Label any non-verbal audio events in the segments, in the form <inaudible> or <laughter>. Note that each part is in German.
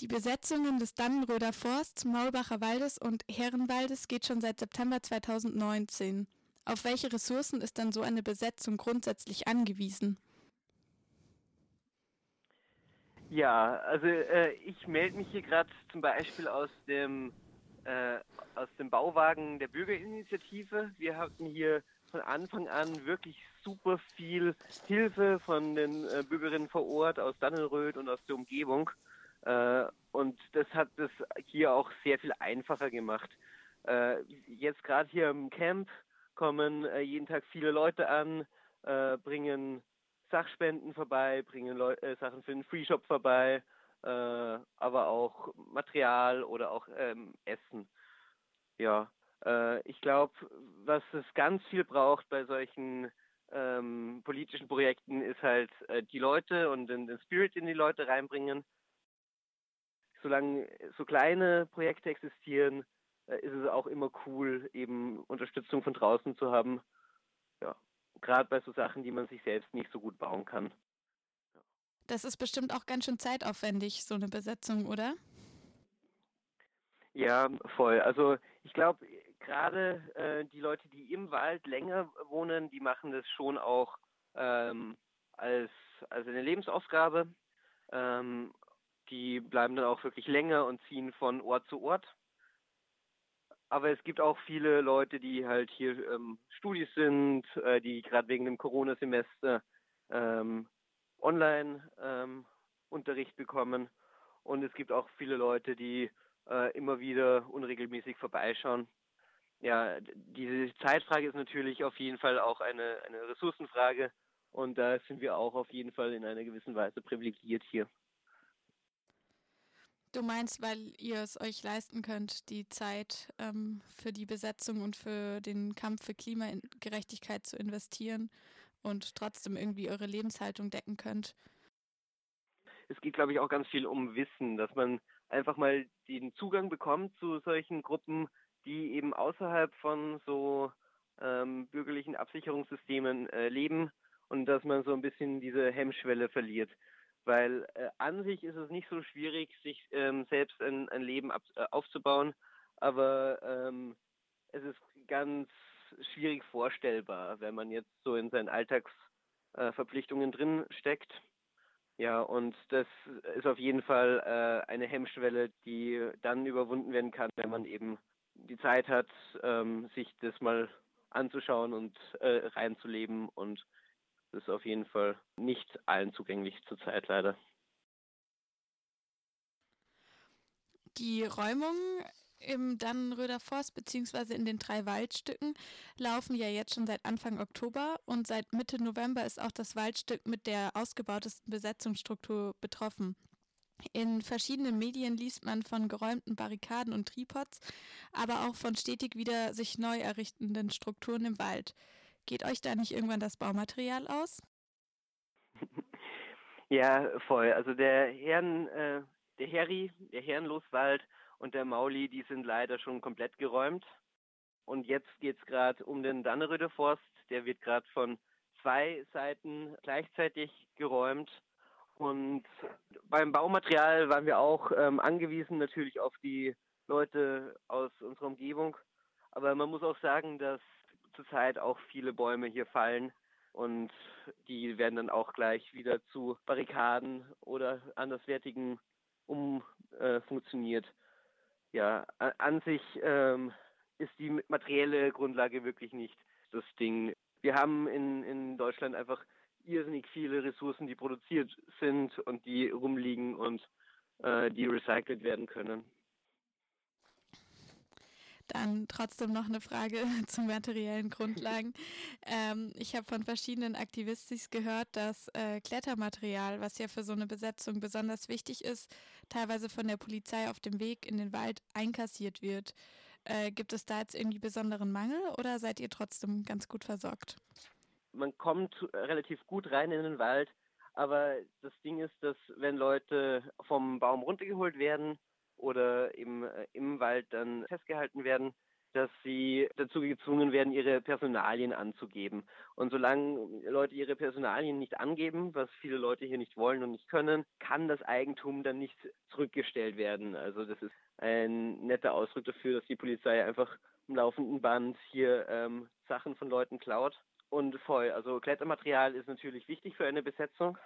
Die Besetzungen des Dannenröder Forsts, Maulbacher Waldes und Herrenwaldes geht schon seit September 2019. Auf welche Ressourcen ist dann so eine Besetzung grundsätzlich angewiesen? Ja, also äh, ich melde mich hier gerade zum Beispiel aus dem äh, aus dem Bauwagen der Bürgerinitiative. Wir hatten hier von Anfang an wirklich super viel Hilfe von den äh, Bürgerinnen vor Ort aus Dannenröd und aus der Umgebung. Äh, und das hat es hier auch sehr viel einfacher gemacht. Äh, jetzt gerade hier im Camp kommen äh, jeden Tag viele Leute an, bringen Sachspenden vorbei, bringen Leu Sachen für den Free Shop vorbei, aber auch Material oder auch ähm, Essen. Ja, ich glaube, was es ganz viel braucht bei solchen ähm, politischen Projekten, ist halt äh, die Leute und den, den Spirit in die Leute reinbringen. Solange so kleine Projekte existieren, äh, ist es auch immer cool, eben Unterstützung von draußen zu haben. Ja, gerade bei so Sachen, die man sich selbst nicht so gut bauen kann. Das ist bestimmt auch ganz schön zeitaufwendig, so eine Besetzung, oder? Ja, voll. Also ich glaube, gerade äh, die Leute, die im Wald länger wohnen, die machen das schon auch ähm, als, als eine Lebensaufgabe. Ähm, die bleiben dann auch wirklich länger und ziehen von Ort zu Ort. Aber es gibt auch viele Leute, die halt hier ähm, Studis sind, äh, die gerade wegen dem Corona-Semester ähm, online ähm, bekommen. Und es gibt auch viele Leute, die äh, immer wieder unregelmäßig vorbeischauen. Ja, diese Zeitfrage ist natürlich auf jeden Fall auch eine, eine Ressourcenfrage und da sind wir auch auf jeden Fall in einer gewissen Weise privilegiert hier. Du meinst, weil ihr es euch leisten könnt, die Zeit ähm, für die Besetzung und für den Kampf für Klimagerechtigkeit zu investieren und trotzdem irgendwie eure Lebenshaltung decken könnt? Es geht, glaube ich, auch ganz viel um Wissen, dass man einfach mal den Zugang bekommt zu solchen Gruppen, die eben außerhalb von so ähm, bürgerlichen Absicherungssystemen äh, leben und dass man so ein bisschen diese Hemmschwelle verliert. Weil äh, an sich ist es nicht so schwierig, sich ähm, selbst ein, ein Leben ab, äh, aufzubauen, aber ähm, es ist ganz schwierig vorstellbar, wenn man jetzt so in seinen Alltagsverpflichtungen äh, drin steckt ja, und das ist auf jeden Fall äh, eine Hemmschwelle, die dann überwunden werden kann, wenn man eben die Zeit hat, ähm, sich das mal anzuschauen und äh, reinzuleben. Und das ist auf jeden Fall nicht allen zugänglich zurzeit leider. Die Räumung im Dannenröder Forst beziehungsweise in den drei Waldstücken laufen ja jetzt schon seit Anfang Oktober und seit Mitte November ist auch das Waldstück mit der ausgebautesten Besetzungsstruktur betroffen. In verschiedenen Medien liest man von geräumten Barrikaden und Tripods, aber auch von stetig wieder sich neu errichtenden Strukturen im Wald. Geht euch da nicht irgendwann das Baumaterial aus? <laughs> Ja, voll. Also der Herren, äh, der Herri, der Herrenloswald und der Mauli, die sind leider schon komplett geräumt. Und jetzt geht es gerade um den Danneröder Forst. Der wird gerade von zwei Seiten gleichzeitig geräumt. Und beim Baumaterial waren wir auch ähm, angewiesen natürlich auf die Leute aus unserer Umgebung. Aber man muss auch sagen, dass zurzeit auch viele Bäume hier fallen und die werden dann auch gleich wieder zu Barrikaden oder anderswertigen umfunktioniert. Äh, ja, an sich ähm, ist die materielle Grundlage wirklich nicht das Ding. Wir haben in, in Deutschland einfach irrsinnig viele Ressourcen, die produziert sind und die rumliegen und äh, die recycelt werden können. Dann trotzdem noch eine Frage <laughs> zu materiellen Grundlagen. ähm, ich habe von verschiedenen Aktivistis gehört, dass äh, Klettermaterial, was ja für so eine Besetzung besonders wichtig ist, teilweise von der Polizei auf dem Weg in den Wald einkassiert wird. Äh, gibt es da jetzt irgendwie besonderen Mangel oder seid ihr trotzdem ganz gut versorgt? Man kommt relativ gut rein in den Wald, aber das Ding ist, dass wenn Leute vom Baum runtergeholt werden, oder im, äh, im Wald dann festgehalten werden, dass sie dazu gezwungen werden, ihre Personalien anzugeben. Und solange Leute ihre Personalien nicht angeben, was viele Leute hier nicht wollen und nicht können, kann das Eigentum dann nicht zurückgestellt werden. Also das ist ein netter Ausdruck dafür, dass die Polizei einfach im laufenden Band hier ähm, Sachen von Leuten klaut. Und voll, also Klettermaterial ist natürlich wichtig für eine Besetzung.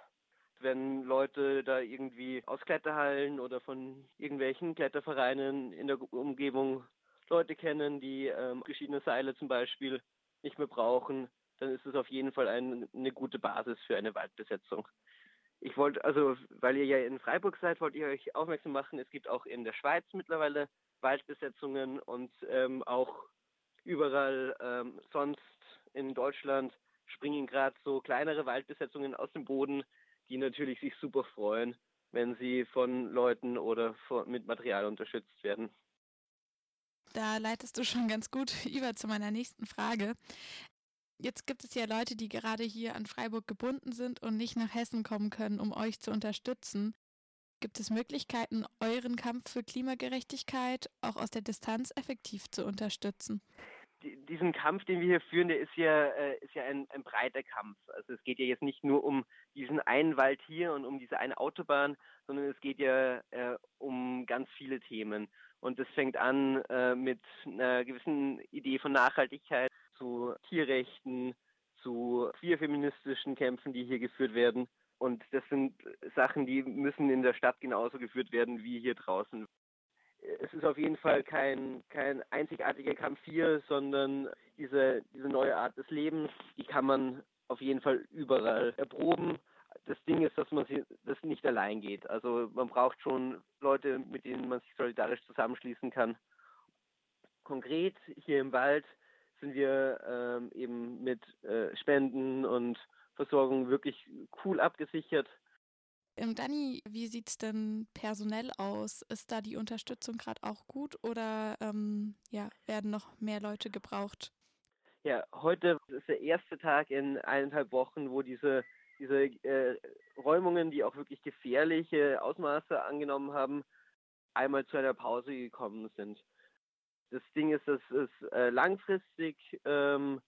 Wenn Leute da irgendwie aus Kletterhallen oder von irgendwelchen Klettervereinen in der Umgebung Leute kennen, die ähm, geschiedene Seile zum Beispiel nicht mehr brauchen, dann ist es auf jeden Fall ein, eine gute Basis für eine Waldbesetzung. Ich wollte, also, weil ihr ja in Freiburg seid, wollte ich euch aufmerksam machen, es gibt auch in der Schweiz mittlerweile Waldbesetzungen und ähm, auch überall ähm, sonst in Deutschland springen gerade so kleinere Waldbesetzungen aus dem Boden, die natürlich sich super freuen, wenn sie von Leuten oder von, mit Material unterstützt werden. Da leitest du schon ganz gut <laughs> über zu meiner nächsten Frage. Jetzt gibt es ja Leute, die gerade hier an Freiburg gebunden sind und nicht nach Hessen kommen können, um euch zu unterstützen. Gibt es Möglichkeiten, euren Kampf für Klimagerechtigkeit auch aus der Distanz effektiv zu unterstützen? Diesen Kampf, den wir hier führen, der ist ja, äh, ist ja ein, ein, breiter Kampf. Also es geht ja jetzt nicht nur um diesen einen Wald hier und um diese eine Autobahn, sondern es geht ja äh, um ganz viele Themen. Und es fängt an äh, mit einer gewissen Idee von Nachhaltigkeit zu Tierrechten, zu queerfeministischen Kämpfen, die hier geführt werden. Und das sind Sachen, die müssen in der Stadt genauso geführt werden wie hier draußen. Es ist auf jeden Fall kein, kein einzigartiger Kampf hier, sondern diese, diese neue Art des Lebens, die kann man auf jeden Fall überall erproben das Ding ist, dass man das nicht allein geht. Also man braucht schon Leute, mit denen man sich solidarisch zusammenschließen kann. Konkret hier im Wald sind wir ähm, eben mit äh, Spenden und Versorgung wirklich cool abgesichert. Ähm, Dani, wie sieht es denn personell aus? Ist da die Unterstützung gerade auch gut oder ähm, ja, werden noch mehr Leute gebraucht? Ja, heute ist der erste Tag in eineinhalb Wochen, wo diese diese äh, Räumungen, die auch wirklich gefährliche Ausmaße angenommen haben, einmal zu einer Pause gekommen sind. Das Ding ist, dass es äh, langfristig ähm,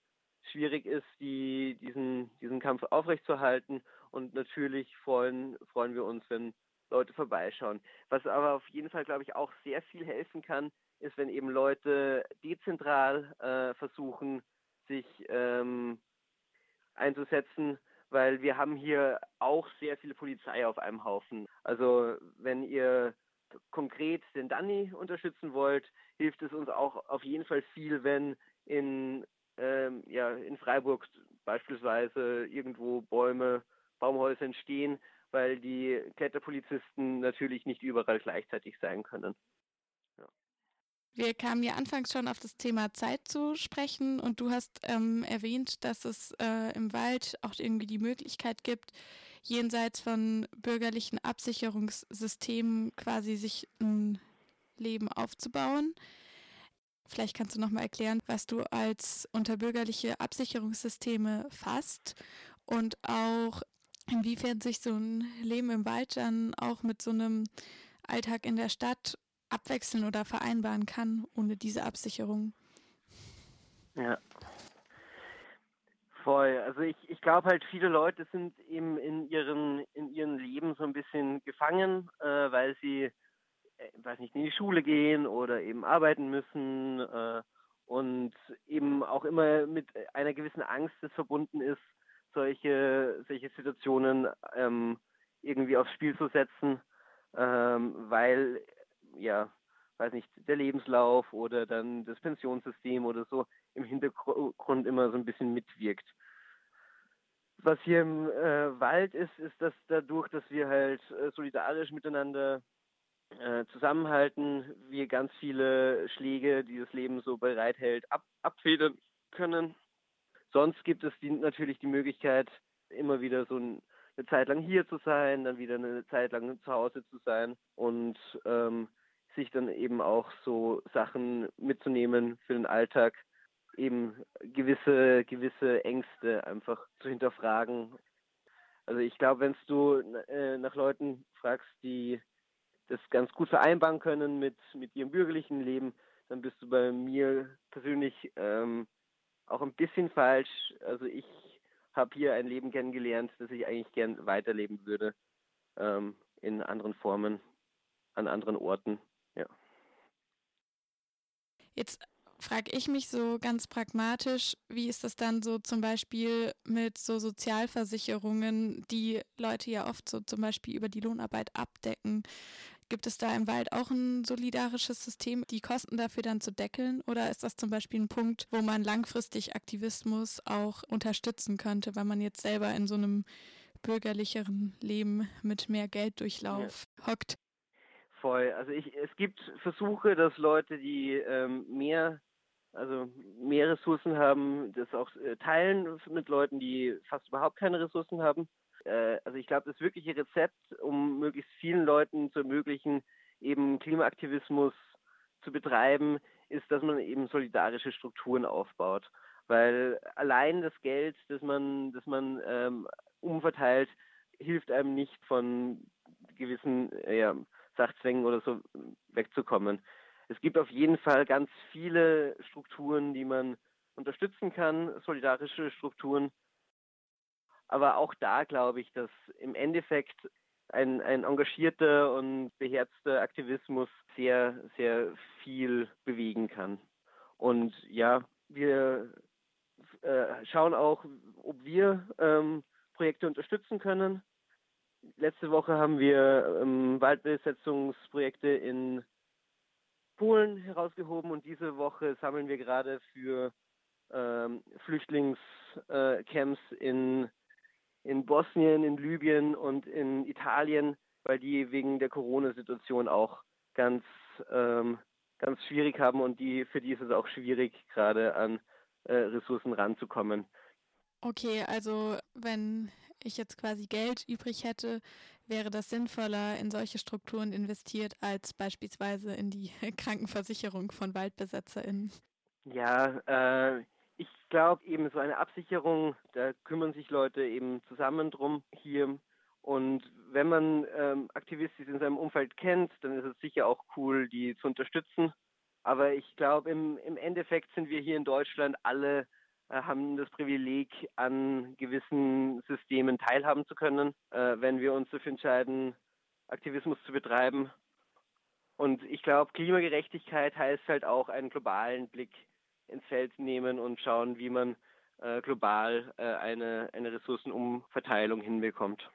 schwierig ist, die, diesen, diesen Kampf aufrechtzuerhalten und natürlich freuen, freuen wir uns, wenn Leute vorbeischauen. Was aber auf jeden Fall, glaube ich, auch sehr viel helfen kann, ist, wenn eben Leute dezentral äh, versuchen, sich ähm, einzusetzen weil wir haben hier auch sehr viel Polizei auf einem Haufen. Also wenn ihr konkret den Danny unterstützen wollt, hilft es uns auch auf jeden Fall viel, wenn in, ähm, ja, in Freiburg beispielsweise irgendwo Bäume, Baumhäuser entstehen, weil die Kletterpolizisten natürlich nicht überall gleichzeitig sein können. Wir kamen ja anfangs schon auf das Thema Zeit zu sprechen und du hast ähm, erwähnt, dass es äh, im Wald auch irgendwie die Möglichkeit gibt, jenseits von bürgerlichen Absicherungssystemen quasi sich ein Leben aufzubauen. Vielleicht kannst du nochmal erklären, was du als unter bürgerliche Absicherungssysteme fasst und auch inwiefern sich so ein Leben im Wald dann auch mit so einem Alltag in der Stadt abwechseln oder vereinbaren kann ohne diese Absicherung. Ja. Voll. Also ich, ich glaube halt, viele Leute sind eben in ihren, in ihrem Leben so ein bisschen gefangen, äh, weil sie, äh, weiß nicht, in die Schule gehen oder eben arbeiten müssen äh, und eben auch immer mit einer gewissen Angst das verbunden ist, solche, solche Situationen ähm, irgendwie aufs Spiel zu setzen, ähm, weil ja, weiß nicht, der Lebenslauf oder dann das Pensionssystem oder so im Hintergrund immer so ein bisschen mitwirkt. Was hier im äh, Wald ist, ist, dass dadurch, dass wir halt äh, solidarisch miteinander äh, zusammenhalten, wir ganz viele Schläge, die das Leben so bereithält, ab, abfedern können. Sonst gibt es die, natürlich die Möglichkeit, immer wieder so ein, eine Zeit lang hier zu sein, dann wieder eine Zeit lang zu Hause zu sein und ähm, sich dann eben auch so Sachen mitzunehmen für den Alltag, eben gewisse, gewisse Ängste einfach zu hinterfragen. Also ich glaube, wenn du äh, nach Leuten fragst, die das ganz gut vereinbaren können mit, mit ihrem bürgerlichen Leben, dann bist du bei mir persönlich ähm, auch ein bisschen falsch. Also ich habe hier ein Leben kennengelernt, das ich eigentlich gern weiterleben würde, ähm, in anderen Formen, an anderen Orten. Ja. Jetzt frage ich mich so ganz pragmatisch, wie ist das dann so zum Beispiel mit so Sozialversicherungen, die Leute ja oft so zum Beispiel über die Lohnarbeit abdecken? Gibt es da im Wald auch ein solidarisches System, die Kosten dafür dann zu deckeln? Oder ist das zum Beispiel ein Punkt, wo man langfristig Aktivismus auch unterstützen könnte, weil man jetzt selber in so einem bürgerlicheren Leben mit mehr Gelddurchlauf ja. hockt? Voll. Also ich, es gibt Versuche, dass Leute, die ähm, mehr, also mehr Ressourcen haben, das auch äh, teilen mit Leuten, die fast überhaupt keine Ressourcen haben äh, also ich glaube, das wirkliche Rezept, um möglichst vielen Leuten zu ermöglichen, eben Klimaaktivismus zu betreiben, ist, dass man eben solidarische Strukturen aufbaut. Weil allein das Geld, das man, das man ähm, umverteilt, hilft einem nicht von gewissen äh, ja, Sachzwängen oder so wegzukommen. Es gibt auf jeden Fall ganz viele Strukturen, die man unterstützen kann, solidarische Strukturen. Aber auch da glaube ich, dass im Endeffekt ein, ein engagierter und beherzter Aktivismus sehr, sehr viel bewegen kann. Und ja, wir äh, schauen auch, ob wir ähm, Projekte unterstützen können. Letzte Woche haben wir ähm, Waldbesetzungsprojekte in Polen herausgehoben und diese Woche sammeln wir gerade für ähm, Flüchtlingscamps äh, in in Bosnien, in Libyen und in Italien, weil die wegen der Corona-Situation auch ganz, ähm, ganz schwierig haben und die, für die ist es auch schwierig, gerade an äh, Ressourcen ranzukommen. Okay, also wenn ich jetzt quasi Geld übrig hätte, wäre das sinnvoller in solche Strukturen investiert als beispielsweise in die <laughs> Krankenversicherung von WaldbesetzerInnen? Ja, äh, glaube eben so eine Absicherung, da kümmern sich Leute eben zusammen drum hier. Und wenn man ähm, Aktivistis in seinem Umfeld kennt, dann ist es sicher auch cool, die zu unterstützen. Aber ich glaube, im, im Endeffekt sind wir hier in Deutschland alle, äh, haben das Privileg, an gewissen Systemen teilhaben zu können, äh, wenn wir uns dafür entscheiden, Aktivismus zu betreiben. Und ich glaube, Klimagerechtigkeit heißt halt auch einen globalen Blick ins Feld nehmen und schauen, wie man äh, global äh, eine, eine Ressourcenumverteilung hinbekommt.